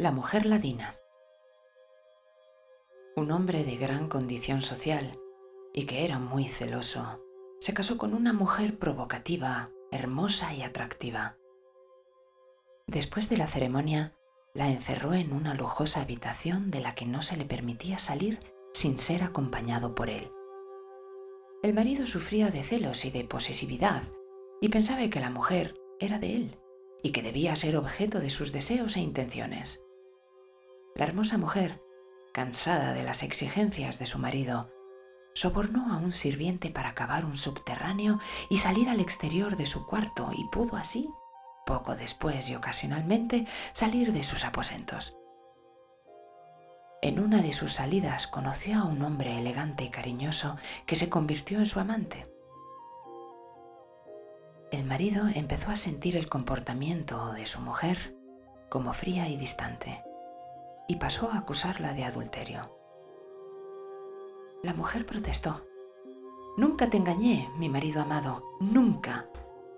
La mujer ladina. Un hombre de gran condición social y que era muy celoso, se casó con una mujer provocativa, hermosa y atractiva. Después de la ceremonia, la encerró en una lujosa habitación de la que no se le permitía salir sin ser acompañado por él. El marido sufría de celos y de posesividad y pensaba que la mujer era de él y que debía ser objeto de sus deseos e intenciones. La hermosa mujer, cansada de las exigencias de su marido, sobornó a un sirviente para cavar un subterráneo y salir al exterior de su cuarto y pudo así, poco después y ocasionalmente, salir de sus aposentos. En una de sus salidas conoció a un hombre elegante y cariñoso que se convirtió en su amante. El marido empezó a sentir el comportamiento de su mujer como fría y distante y pasó a acusarla de adulterio. La mujer protestó. Nunca te engañé, mi marido amado, nunca.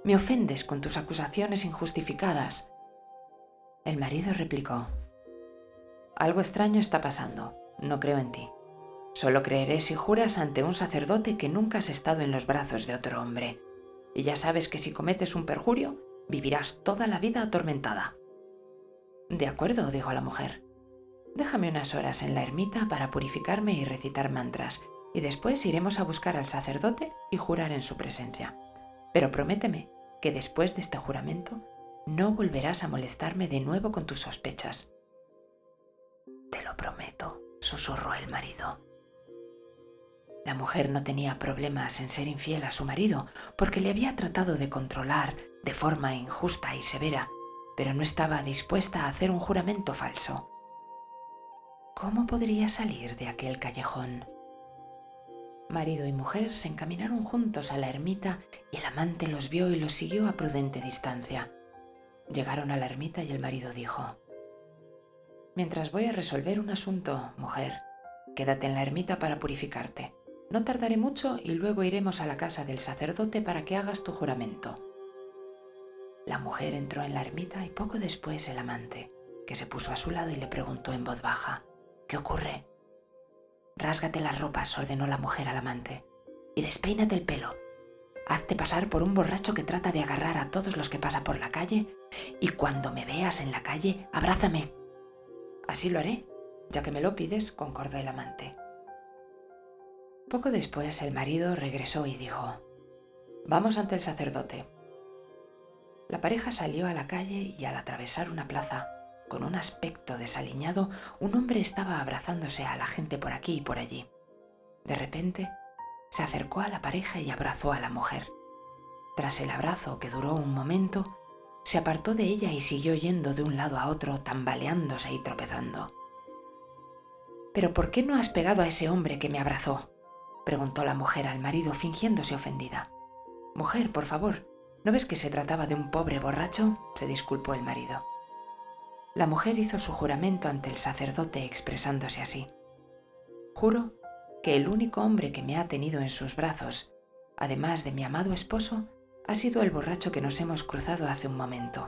Me ofendes con tus acusaciones injustificadas. El marido replicó, Algo extraño está pasando, no creo en ti. Solo creeré si juras ante un sacerdote que nunca has estado en los brazos de otro hombre. Y ya sabes que si cometes un perjurio, vivirás toda la vida atormentada. De acuerdo, dijo la mujer. Déjame unas horas en la ermita para purificarme y recitar mantras, y después iremos a buscar al sacerdote y jurar en su presencia. Pero prométeme que después de este juramento no volverás a molestarme de nuevo con tus sospechas. Te lo prometo, susurró el marido. La mujer no tenía problemas en ser infiel a su marido porque le había tratado de controlar de forma injusta y severa, pero no estaba dispuesta a hacer un juramento falso. ¿Cómo podría salir de aquel callejón? Marido y mujer se encaminaron juntos a la ermita y el amante los vio y los siguió a prudente distancia. Llegaron a la ermita y el marido dijo, Mientras voy a resolver un asunto, mujer, quédate en la ermita para purificarte. No tardaré mucho y luego iremos a la casa del sacerdote para que hagas tu juramento. La mujer entró en la ermita y poco después el amante, que se puso a su lado y le preguntó en voz baja, ¿Qué ocurre? Rásgate las ropas, ordenó la mujer al amante, y despeínate el pelo. Hazte pasar por un borracho que trata de agarrar a todos los que pasa por la calle, y cuando me veas en la calle, abrázame. Así lo haré, ya que me lo pides, concordó el amante. Poco después el marido regresó y dijo, Vamos ante el sacerdote. La pareja salió a la calle y al atravesar una plaza, con un aspecto desaliñado, un hombre estaba abrazándose a la gente por aquí y por allí. De repente, se acercó a la pareja y abrazó a la mujer. Tras el abrazo, que duró un momento, se apartó de ella y siguió yendo de un lado a otro, tambaleándose y tropezando. ¿Pero por qué no has pegado a ese hombre que me abrazó? preguntó la mujer al marido, fingiéndose ofendida. Mujer, por favor, ¿no ves que se trataba de un pobre borracho? se disculpó el marido. La mujer hizo su juramento ante el sacerdote expresándose así. Juro que el único hombre que me ha tenido en sus brazos, además de mi amado esposo, ha sido el borracho que nos hemos cruzado hace un momento.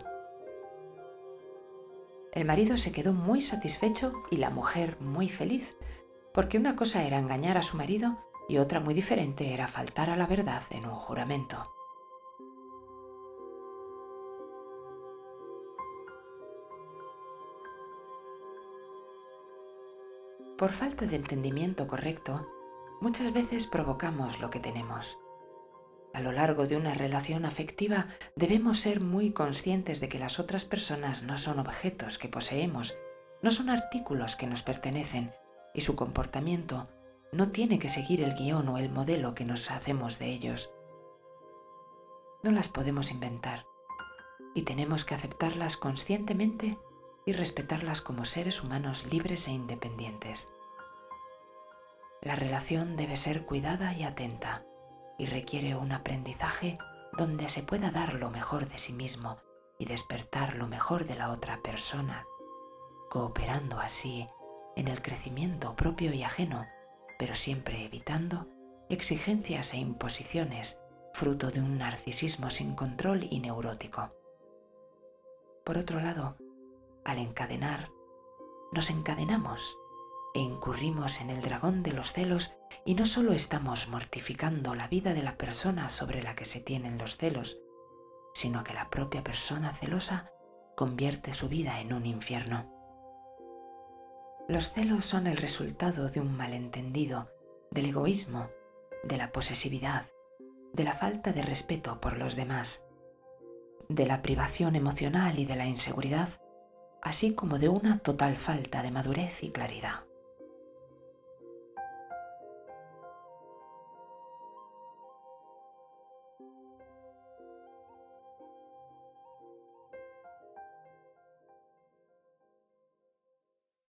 El marido se quedó muy satisfecho y la mujer muy feliz, porque una cosa era engañar a su marido y otra muy diferente era faltar a la verdad en un juramento. Por falta de entendimiento correcto, muchas veces provocamos lo que tenemos. A lo largo de una relación afectiva debemos ser muy conscientes de que las otras personas no son objetos que poseemos, no son artículos que nos pertenecen y su comportamiento no tiene que seguir el guion o el modelo que nos hacemos de ellos. No las podemos inventar y tenemos que aceptarlas conscientemente y respetarlas como seres humanos libres e independientes. La relación debe ser cuidada y atenta y requiere un aprendizaje donde se pueda dar lo mejor de sí mismo y despertar lo mejor de la otra persona, cooperando así en el crecimiento propio y ajeno, pero siempre evitando exigencias e imposiciones fruto de un narcisismo sin control y neurótico. Por otro lado, al encadenar, nos encadenamos e incurrimos en el dragón de los celos y no solo estamos mortificando la vida de la persona sobre la que se tienen los celos, sino que la propia persona celosa convierte su vida en un infierno. Los celos son el resultado de un malentendido, del egoísmo, de la posesividad, de la falta de respeto por los demás, de la privación emocional y de la inseguridad, así como de una total falta de madurez y claridad.